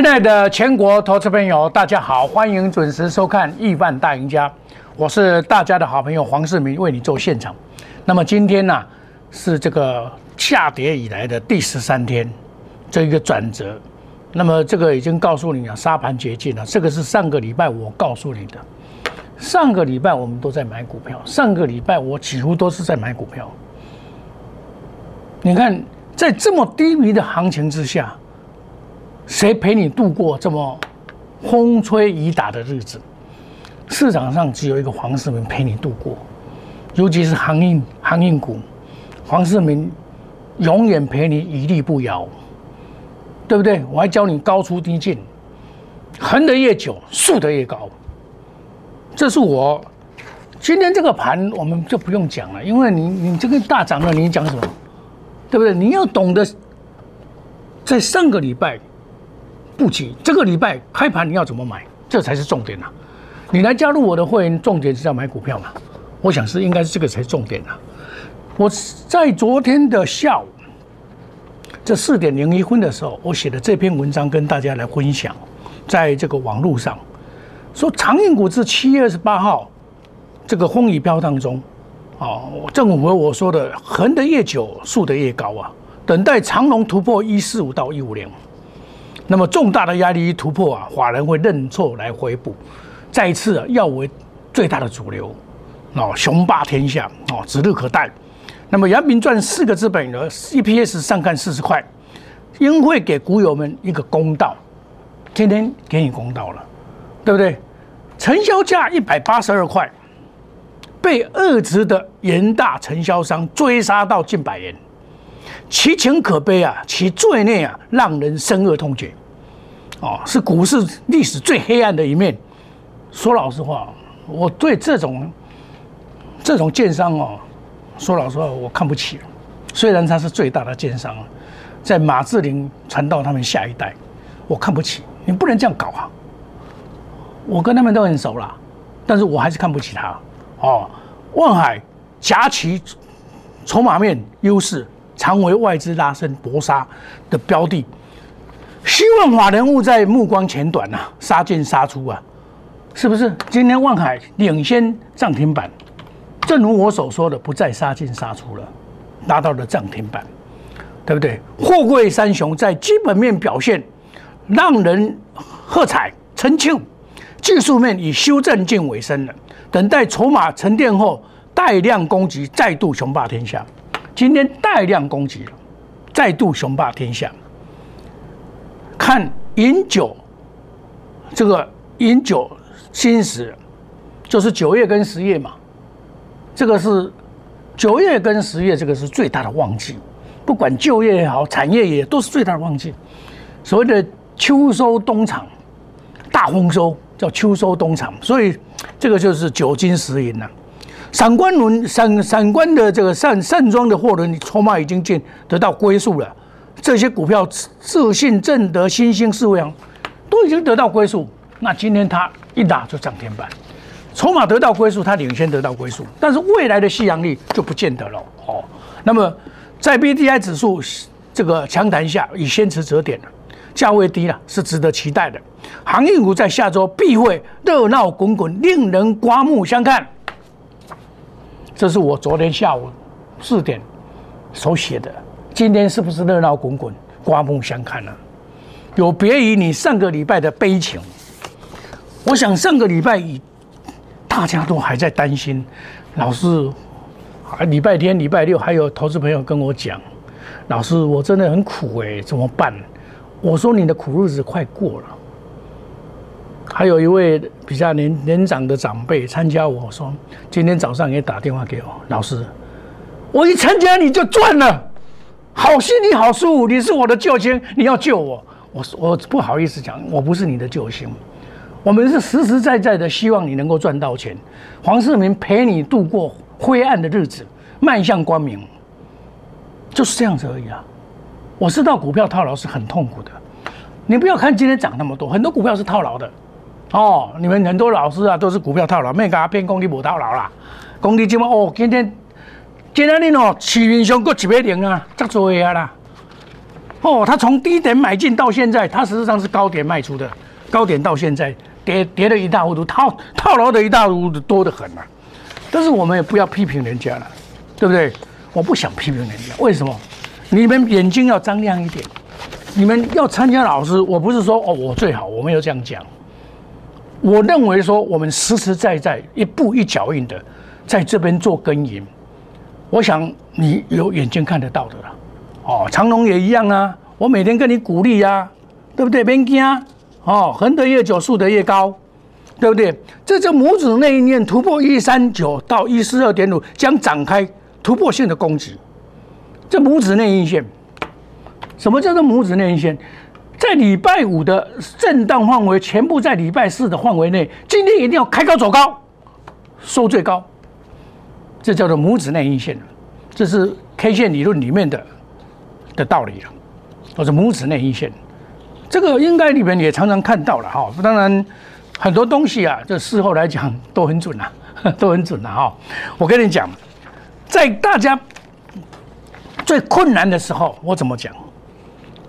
亲爱的全国投资朋友，大家好，欢迎准时收看《亿万大赢家》，我是大家的好朋友黄世明，为你做现场。那么今天呢，是这个下跌以来的第十三天，这一个转折。那么这个已经告诉你了，沙盘绝境了。这个是上个礼拜我告诉你的，上个礼拜我们都在买股票，上个礼拜我几乎都是在买股票。你看，在这么低迷的行情之下。谁陪你度过这么风吹雨打的日子？市场上只有一个黄世明陪你度过，尤其是航运航运股，黄世明永远陪你屹立不摇，对不对？我还教你高出低进，横的越久，竖的越高。这是我今天这个盘，我们就不用讲了，因为你你这个大涨了，你讲什么？对不对？你要懂得在上个礼拜。不急，这个礼拜开盘你要怎么买，这才是重点呐！你来加入我的会员，重点是要买股票嘛？我想是应该是这个才重点呐。我在昨天的下午，这四点零一分的时候，我写的这篇文章跟大家来分享，在这个网络上说，长运股至七月二十八号这个风雨飘当中，哦，正符合我说的，横的越久，竖的越高啊！等待长龙突破一四五到一五零。那么重大的压力一突破啊，法人会认错来回补，再一次要为最大的主流，哦，雄霸天下哦，指日可待。那么杨明赚四个资本额，EPS 上看四十块，应会给股友们一个公道，天天给你公道了，对不对？成交价一百八十二块，被二值的严大承销商追杀到近百元。其情可悲啊，其罪孽啊，让人深恶痛绝。哦，是股市历史最黑暗的一面。说老实话，我对这种这种奸商哦，说老实话，我看不起。虽然他是最大的奸商，在马志林传到他们下一代，我看不起。你不能这样搞啊！我跟他们都很熟了，但是我还是看不起他。哦，望海夹起筹码面优势。常为外资拉升搏杀的标的，希望法人物在目光前短呐，杀进杀出啊，是不是？今天万海领先涨停板，正如我所说的，不再杀进杀出了，拿到了涨停板，对不对？货柜三雄在基本面表现让人喝彩成庆，技术面以修正近尾声了，等待筹码沉淀后，带量攻击再度雄霸天下。今天大量攻击了，再度雄霸天下。看饮酒，这个饮酒新时，就是九月跟十月嘛。这个是九月跟十月，这个是最大的旺季。不管就业也好，产业也都是最大的旺季。所谓的秋收冬藏，大丰收叫秋收冬藏，所以这个就是酒精食饮了。散关轮散散关的这个散散装的货轮你筹码已经见得到归宿了，这些股票自信、正德、新兴、四维阳都已经得到归宿。那今天它一打就涨停板，筹码得到归宿，它领先得到归宿，但是未来的吸阳力就不见得了。哦，那么在 B D I 指数这个强弹下，已先持折点了，价位低了，是值得期待的。航运股在下周必会热闹滚滚，令人刮目相看。这是我昨天下午四点所写的。今天是不是热闹滚滚、刮目相看呢？有别于你上个礼拜的悲情。我想上个礼拜大家都还在担心，老师，礼拜天、礼拜六还有投资朋友跟我讲，老师我真的很苦哎，怎么办？我说你的苦日子快过了。还有一位比较年年长的长辈参加，我说今天早上也打电话给我，老师，我一参加你就赚了，好心你好舒服，你是我的救星，你要救我，我我不好意思讲，我不是你的救星，我们是实实在在的希望你能够赚到钱，黄世明陪你度过灰暗的日子，迈向光明，就是这样子而已啊。我知道股票套牢是很痛苦的，你不要看今天涨那么多，很多股票是套牢的。哦，你们很多老师啊，都是股票套牢，没给他骗公你无套牢啦。公你今晚哦，今天今天你哦，市面上各一百零啊，足多啊啦。哦，它从低点买进到现在，它实际上是高点卖出的，高点到现在跌跌了一塌糊涂，套套牢的一大幅度多得很啊。但是我们也不要批评人家了，对不对？我不想批评人家，为什么？你们眼睛要张亮一点。你们要参加老师，我不是说哦我最好，我没有这样讲。我认为说我们实实在在一步一脚印的在这边做耕耘，我想你有眼睛看得到的了。哦，长隆也一样啊，我每天跟你鼓励呀，对不对？别惊哦，横得越久，竖得越高，对不对？这就拇指那一念突破一三九到一四二点五，将展开突破性的攻击。这拇指内阴线，什么叫做拇指内阴线？在礼拜五的震荡范围，全部在礼拜四的范围内。今天一定要开高走高，收最高，这叫做拇指内阴线这是 K 线理论里面的。的道理了，或者拇指内阴线，这个应该你们也常常看到了哈。当然，很多东西啊，这事后来讲都很准啊，都很准了哈。我跟你讲，在大家最困难的时候，我怎么讲？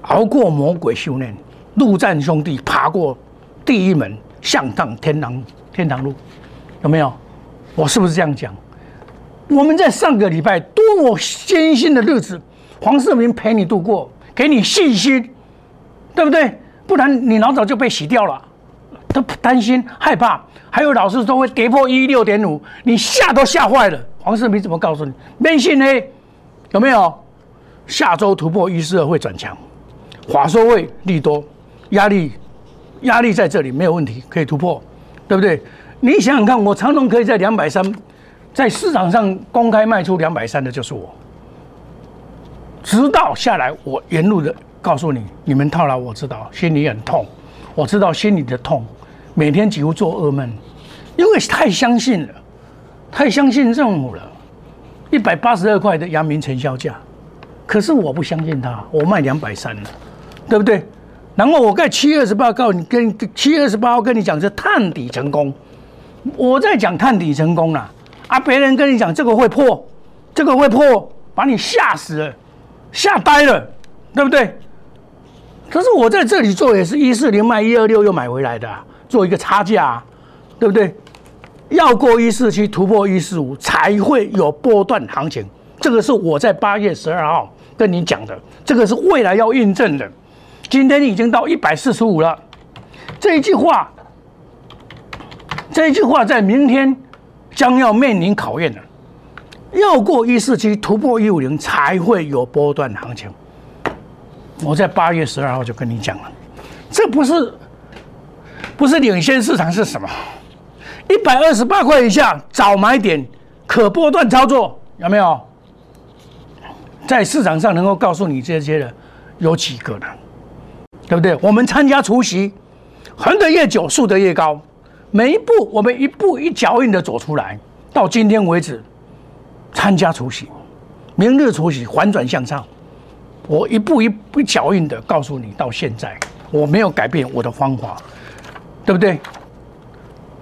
熬过魔鬼修炼，陆战兄弟爬过第一门，向上天堂天堂路，有没有？我是不是这样讲？我们在上个礼拜多么艰辛的日子。黄世明陪你度过，给你信心，对不对？不然你老早就被洗掉了。都担心害怕，还有老师说会跌破一六点五，你吓都吓坏了。黄世明怎么告诉你？没信呢？有没有？下周突破一四二会转强，华收位利多，压力压力在这里没有问题，可以突破，对不对？你想想看，我长龙可以在两百三，在市场上公开卖出两百三的就是我。直到下来，我沿路的告诉你，你们套牢，我知道，心里很痛，我知道心里的痛，每天几乎做噩梦，因为太相信了，太相信政府了，一百八十二块的阳明成交价，可是我不相信他，我卖两百三了，对不对？然后我在七月二十八告你，跟七月二十八号跟你讲是探底成功，我在讲探底成功了，啊别人跟你讲这个会破，这个会破，把你吓死了。吓呆了，对不对？可是我在这里做也是一四零卖一二六又买回来的，做一个差价，对不对？要过一四七突破一四五才会有波段行情，这个是我在八月十二号跟你讲的，这个是未来要印证的。今天已经到一百四十五了，这一句话，这一句话在明天将要面临考验了。要过一四七突破一五零才会有波段行情。我在八月十二号就跟你讲了，这不是不是领先市场是什么？一百二十八块以下早买点，可波段操作有没有？在市场上能够告诉你这些的有几个呢？对不对？我们参加除夕，横得越久，竖得越高，每一步我们一步一脚印的走出来，到今天为止。参加除夕，明日除夕反转向上，我一步一步脚印的告诉你，到现在我没有改变我的方法，对不对？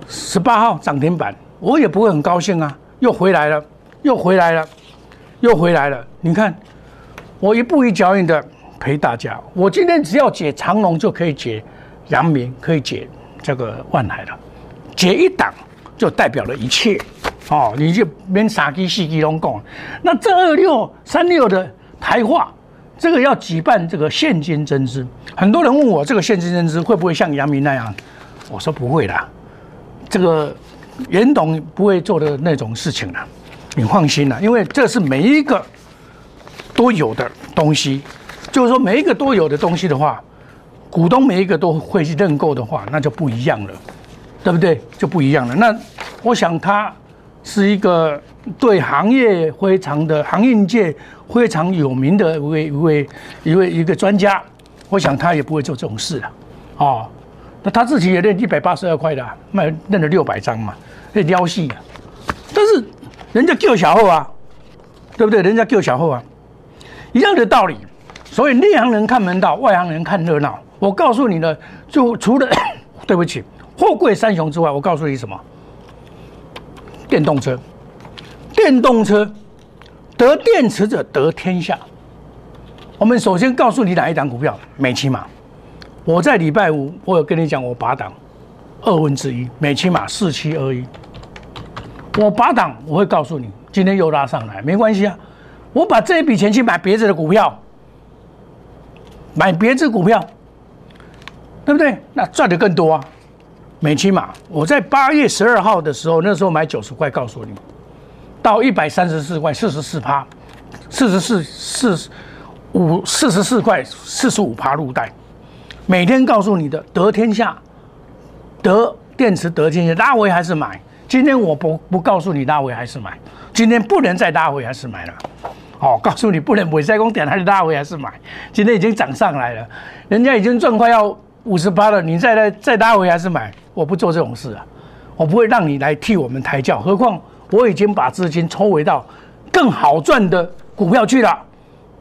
十八号涨停板，我也不会很高兴啊，又回来了，又回来了，又回来了。你看，我一步一脚印的陪大家，我今天只要解长龙就可以解阳明，可以解这个万海了，结一档就代表了一切。哦，你就免三机四鸡拢讲。那这二六三六的台化，这个要举办这个现金增资，很多人问我这个现金增资会不会像杨明那样？我说不会啦，这个严董不会做的那种事情了，你放心啦，因为这是每一个都有的东西，就是说每一个都有的东西的话，股东每一个都会去认购的话，那就不一样了，对不对？就不一样了。那我想他。是一个对行业非常的行业界非常有名的一位一位一位一个专家，我想他也不会做这种事了，哦，那他自己也认一百八十二块的，卖认了六百张嘛，那撩戏啊，但是人家救小后啊，对不对？人家救小后啊，一样的道理。所以内行人看门道，外行人看热闹。我告诉你呢，就除了 对不起，货柜三雄之外，我告诉你什么？电动车，电动车得电池者得天下。我们首先告诉你哪一档股票，美骑马。我在礼拜五，我有跟你讲，我拔档二分之一，美骑马四七二一。我拔档，我会告诉你，今天又拉上来，没关系啊。我把这一笔钱去买别的股票，买别的股票，对不对？那赚的更多啊。美骑马，我在八月十二号的时候，那时候买九十块，告诉你，到一百三十四块，四十四趴，四十四四五四十四块四十五趴入袋。每天告诉你的得天下，得电池得天下，拉回还是买？今天我不不告诉你拉回还是买，今天不能再拉回还是买了。哦，告诉你不能尾赛工点还是拉回还是买？今天已经涨上来了，人家已经赚快要五十八了，你再来再拉回还是买？我不做这种事啊，我不会让你来替我们抬轿。何况我已经把资金抽回到更好赚的股票去了，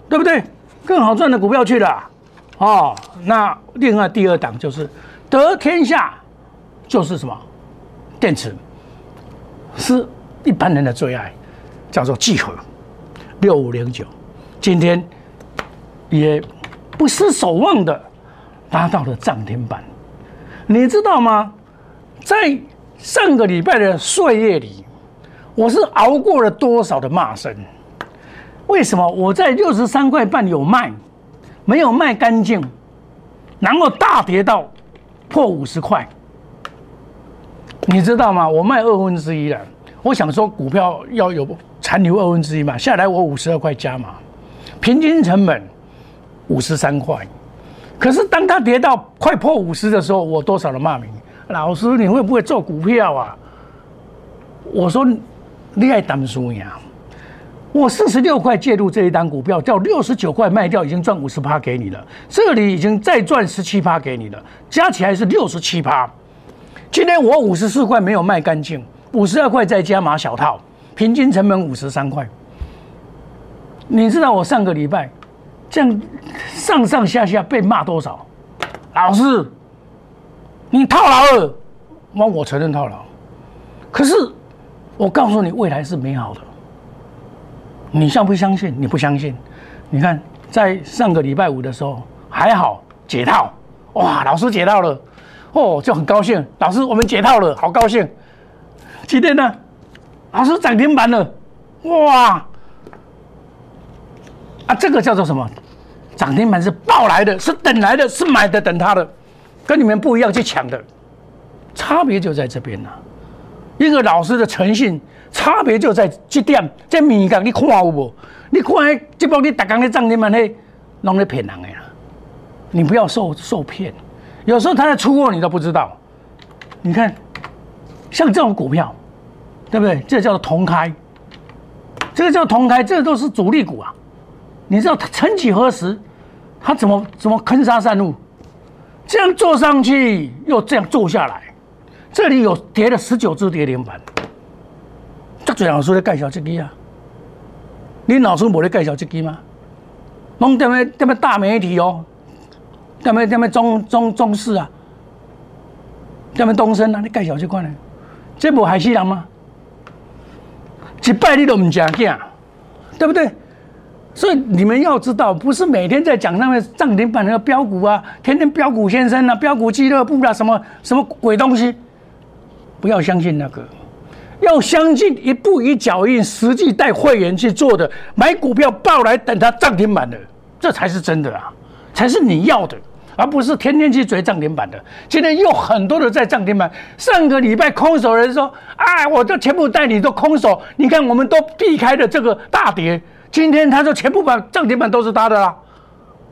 对不对？更好赚的股票去了。哦，那另外第二档就是得天下，就是什么电池，是一般人的最爱，叫做聚合六五零九，今天也不失守望的拉到了涨停板，你知道吗？在上个礼拜的岁月里，我是熬过了多少的骂声？为什么我在六十三块半有卖，没有卖干净，然后大跌到破五十块？你知道吗？我卖二分之一了。我想说股票要有残留二分之一嘛，下来我五十二块加嘛，平均成本五十三块。可是当它跌到快破五十的时候，我多少的骂名？老师，你会不会做股票啊？我说，你爱当输呀！我四十六块介入这一单股票，叫六十九块卖掉，已经赚五十趴给你了。这里已经再赚十七趴给你了，加起来是六十七趴。今天我五十四块没有卖干净，五十二块再加码小套，平均成本五十三块。你知道我上个礼拜这样上上下下被骂多少？老师。你套牢了，那我承认套牢，可是我告诉你，未来是美好的。你相不相信？你不相信？你看，在上个礼拜五的时候还好解套，哇，老师解套了，哦，就很高兴。老师，我们解套了，好高兴。今天呢，老师涨停板了，哇！啊，这个叫做什么？涨停板是报来的，是等来的，是买的等他的。跟你们不一样去抢的，差别就在这边呐。一个老师的诚信，差别就在这点。这米港你看有无？你看这帮你打工的涨停板嘿，弄来骗人的啦。你不要受受骗，有时候他在出货你都不知道。你看，像这种股票，对不对？这叫做同开，这个叫同开，这都是主力股啊。你知道他曾几何时，他怎么怎么坑杀散路？这样做上去，又这样做下来，这里有跌了十九只跌停板。这最老师在介绍这个啊？你老师没在介绍这个吗？弄点么点么大媒体哦，点么点么中中中视啊，点么东升啊？你介绍这款呢？这不害死人吗？一拜你都唔正经，对不对？所以你们要知道，不是每天在讲那个涨停板那个标股啊，天天标股先生啊，标股俱乐部啊，什么什么鬼东西，不要相信那个，要相信一步一脚印，实际带会员去做的，买股票报来等它涨停板的，这才是真的啊，才是你要的，而不是天天去追涨停板的。今天又很多的在涨停板，上个礼拜空手人说，哎，我都全部带你都空手，你看我们都避开了这个大跌。今天他就全部把涨停板都是他的啦，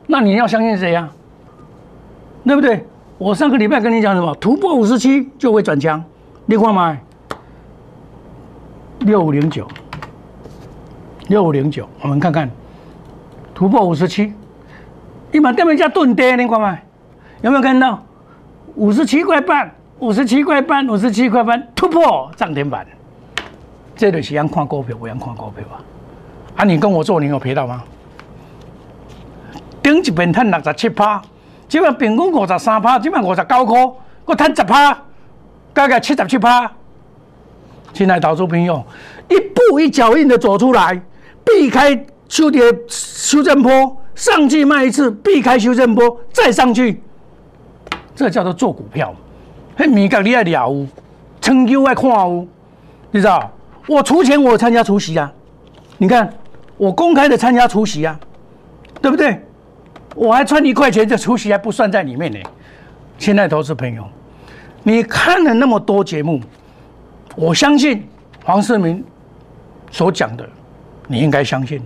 那你要相信谁呀？对不对？我上个礼拜跟你讲什么？突破五十七就会转强，你看吗？六五零九，六五零九，我们看看突破五十七，你把对面价顿跌，你看吗？有没有看到？五十七块半，五十七块半，五十七块半突破涨停板，这就是要看股票，我样看股票啊。啊！你跟我做，你有赔到吗？顶一边赚六十七趴，即摆平均五十三趴，即摆五十九块，我赚十趴，加个七十七趴。亲爱投资朋友，一步一脚印的走出来，避开修跌修正坡，上去卖一次，避开修正波，再上去，这叫做做股票。嘿，米格你爱了无，成就爱看无，你知道？我出钱，我参加出席啊。你看，我公开的参加出席啊，对不对？我还赚一块钱，这出席还不算在里面呢。亲爱的投资朋友，你看了那么多节目，我相信黄世明所讲的，你应该相信。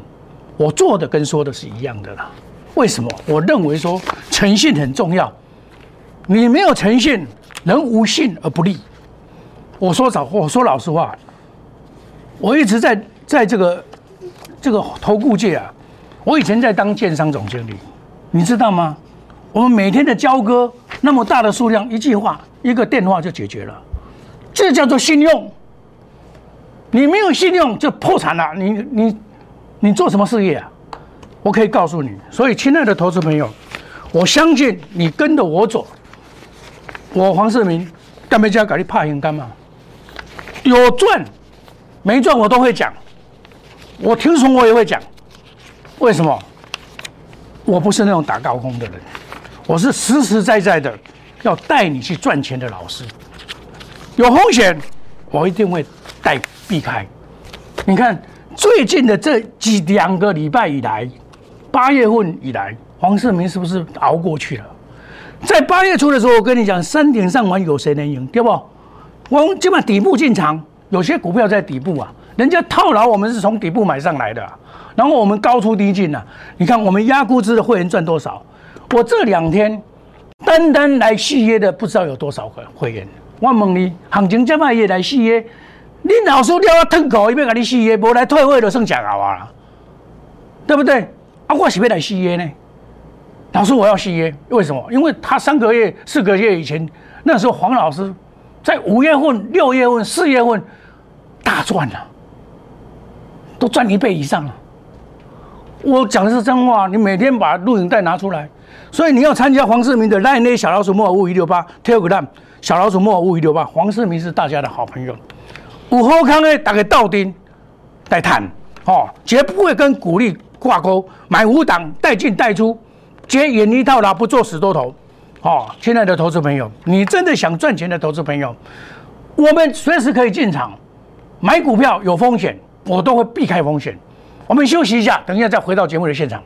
我做的跟说的是一样的啦。为什么？我认为说诚信很重要。你没有诚信，人无信而不立。我说早，我说老实话，我一直在在这个这个投顾界啊。我以前在当建商总经理，你知道吗？我们每天的交割那么大的数量，一句话一个电话就解决了，这叫做信用。你没有信用就破产了。你你你做什么事业啊？我可以告诉你。所以，亲爱的投资朋友，我相信你跟着我走。我黄世明干没加搞你怕赢干嘛？有赚没赚我都会讲。我听从我也会讲。为什么？我不是那种打高空的人。我是实实在在的要带你去赚钱的老师，有风险我一定会带避开。你看最近的这几两个礼拜以来，八月份以来，黄世明是不是熬过去了？在八月初的时候，我跟你讲，山顶上玩有谁能赢，对不？我们基本底部进场，有些股票在底部啊，人家套牢，我们是从底部买上来的，然后我们高出低进呐。你看我们压估值的会员赚多少？我这两天单单来续约的不知道有多少个会员。我问你，行情这么也来续约？你老师叫我吞口，伊要给你续约，无来退会就剩假搞啊，对不对？啊，我是要来续约呢。老师，我要续约，为什么？因为他三个月、四个月以前，那时候黄老师在五月份、六月份、四月份大赚了，都赚一倍以上了。我讲的是真话，你每天把录影带拿出来。所以你要参加黄世明的赖内小老鼠莫尔五一六八 Telegram 小老鼠莫尔五一六八，黄世明是大家的好朋友。五后康呢，打给道丁带谈，哦，绝不会跟股利挂钩，买五档带进带出，接远一套牢，不做死多头。哦，亲爱的投资朋友，你真的想赚钱的投资朋友，我们随时可以进场买股票，有风险，我都会避开风险。我们休息一下，等一下再回到节目的现场。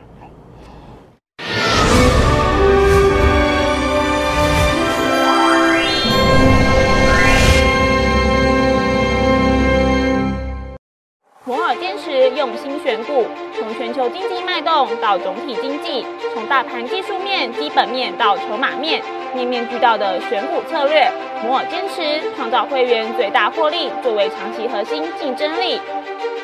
摩尔坚持用心选股，从全球经济脉动到总体经济，从大盘技术面、基本面到筹码面，面面俱到的选股策略，摩尔坚持创造会员最大获利作为长期核心竞争力。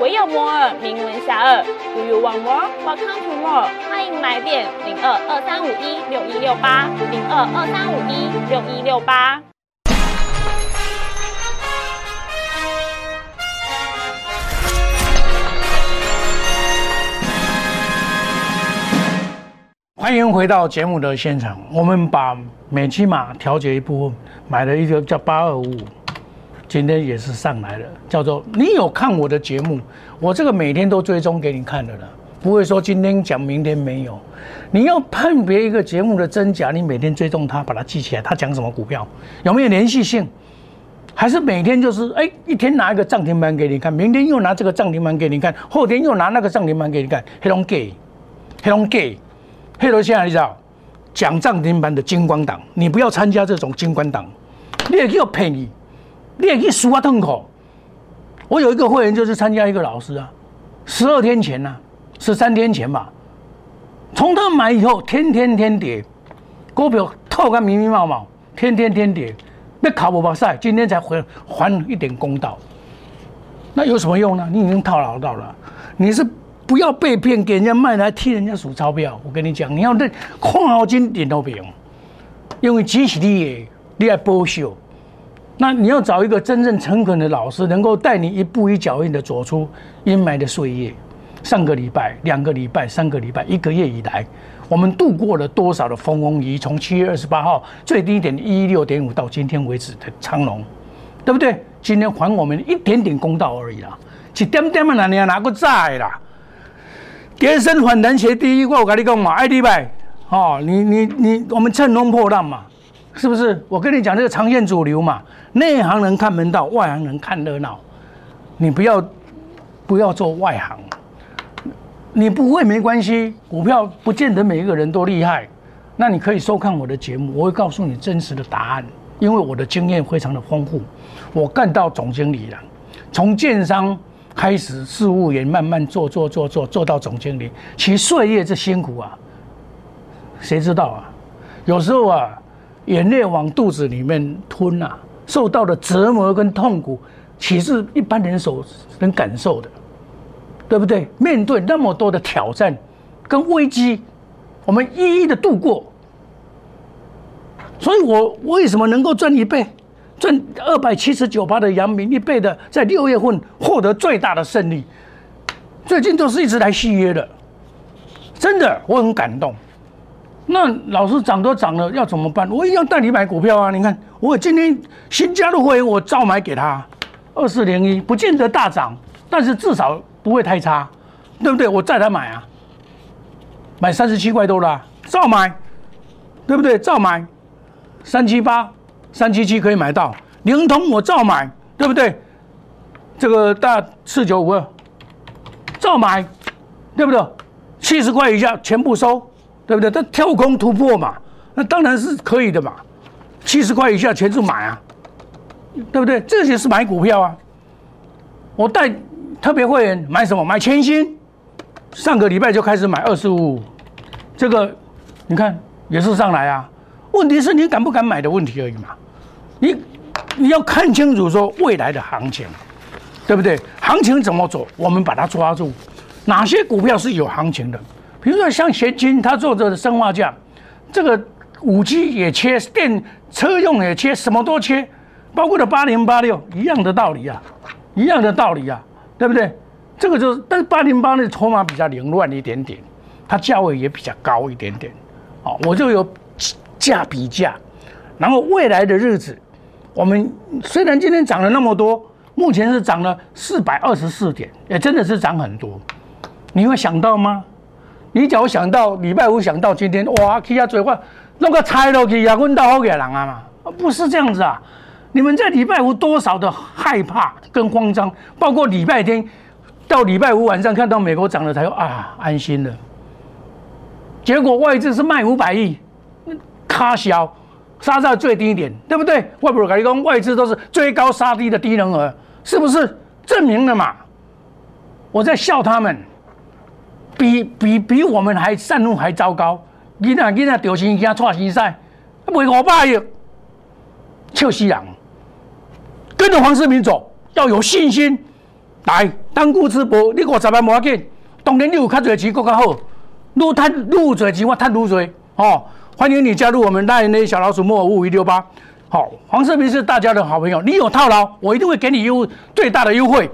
唯有摩尔名闻遐迩。Do you want more? Welcome to more。欢迎来电零二二三五一六一六八零二二三五一六一六八。欢迎回到节目的现场。我们把美期码调节一部分，买了一个叫八二五五，今天也是上来了。叫做你有看我的节目，我这个每天都追踪给你看的了，不会说今天讲明天没有。你要判别一个节目的真假，你每天追踪它，把它记起来，它讲什么股票，有没有连续性，还是每天就是哎一天拿一个涨停板给你看，明天又拿这个涨停板给你看，后天又拿那个涨停板给你看，黑龙给，黑龙给。黑罗现在你知道讲涨停板的金光党，你不要参加这种金光党，你也可以便宜，你也可以输啊痛苦。我有一个会员就是参加一个老师啊，十二天前呢，十三天前吧，从他买以后天天天跌，股票套个密密麻麻，天天天跌，那考不巴赛，今天才回还一点公道，那有什么用呢？你已经套牢到了，你是。不要被骗，给人家卖来替人家数钞票。我跟你讲，你要认看好金点都不用，因为即使你你要剥削。那你要找一个真正诚恳的老师，能够带你一步一脚印的走出阴霾的岁月。上个礼拜、两个礼拜、三个礼拜、一个月以来，我们度过了多少的风风雨？从七月二十八号最低点一六点五到今天为止的长龙，对不对？今天还我们一点点公道而已啦，一点点嘛，你要拿个债啦。跌升反弹学第一，我跟你讲嘛，爱迪拜，哦，你你你，我们乘龙破浪嘛，是不是？我跟你讲这个长线主流嘛，内行人看门道，外行人看热闹，你不要不要做外行。你不会没关系，股票不见得每一个人都厉害，那你可以收看我的节目，我会告诉你真实的答案，因为我的经验非常的丰富，我干到总经理了，从建商开始，事务员慢慢做做做做做到总经理，其岁月之辛苦啊，谁知道啊？有时候啊，眼泪往肚子里面吞啊，受到的折磨跟痛苦，岂是一般人所能感受的？对不对？面对那么多的挑战跟危机，我们一一的度过。所以我为什么能够赚一倍，赚二百七十九趴的阳明一倍的，在六月份获得最大的胜利？最近都是一直来续约的，真的我很感动。那老师涨都涨了，要怎么办？我一样带你买股票啊！你看，我今天新加入会员，我照买给他二四零一，不见得大涨，但是至少。不会太差，对不对？我再来买啊，买三十七块多了，照买，对不对？照买，三七八、三七七可以买到，灵通我照买，对不对？这个大四九五二，照买，对不对？七十块以下全部收，对不对？它跳空突破嘛，那当然是可以的嘛。七十块以下全是买啊，对不对？这些是买股票啊，我带。特别会员买什么？买千新，上个礼拜就开始买二十五，这个你看也是上来啊。问题是你敢不敢买的问题而已嘛。你你要看清楚说未来的行情，对不对？行情怎么走，我们把它抓住。哪些股票是有行情的？比如说像贤金，他做这个生化价，这个五 G 也切，电车用也切，什么都切，包括的八零八六一样的道理啊，一样的道理啊。对不对？这个就是，但是八零八的筹码比较凌乱一点点，它价位也比较高一点点，哦，我就有价比价，然后未来的日子，我们虽然今天涨了那么多，目前是涨了四百二十四点，也真的是涨很多。你会想到吗？你只要想到礼拜五想到今天，哇，去下嘴话弄个猜落去啊，问到好给人啊嘛，不是这样子啊。你们在礼拜五多少的害怕跟慌张，包括礼拜天到礼拜五晚上看到美国涨了，才啊安心了。结果外资是卖五百亿，卡小杀在最低点，对不对？外部跟你讲，外资都是追高杀低的低能儿，是不是证明了嘛？我在笑他们，比比比我们还善怒还糟糕。囡仔囡仔掉钱惊错心赛，卖五百亿，笑死人。跟着黄世明走，要有信心。来，当固之薄，你五十万无要紧。当然你有较侪钱，更加好。愈赚愈有侪钱，我赚愈多。哦，欢迎你加入我们大人的小老鼠莫五五一六八。好，黄世明是大家的好朋友。你有套牢，我一定会给你优最大的优惠，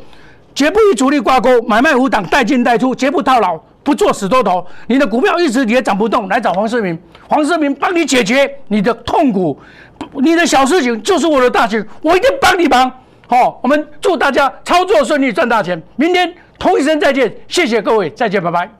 绝不与主力挂钩，买卖无挡，带进带出，绝不套牢，不做死多头。你的股票一直也涨不动，来找黄世明，黄世明帮你解决你的痛苦。你的小事情就是我的大事，我一定帮你忙。好，我们祝大家操作顺利，赚大钱。明天同一时间再见，谢谢各位，再见，拜拜。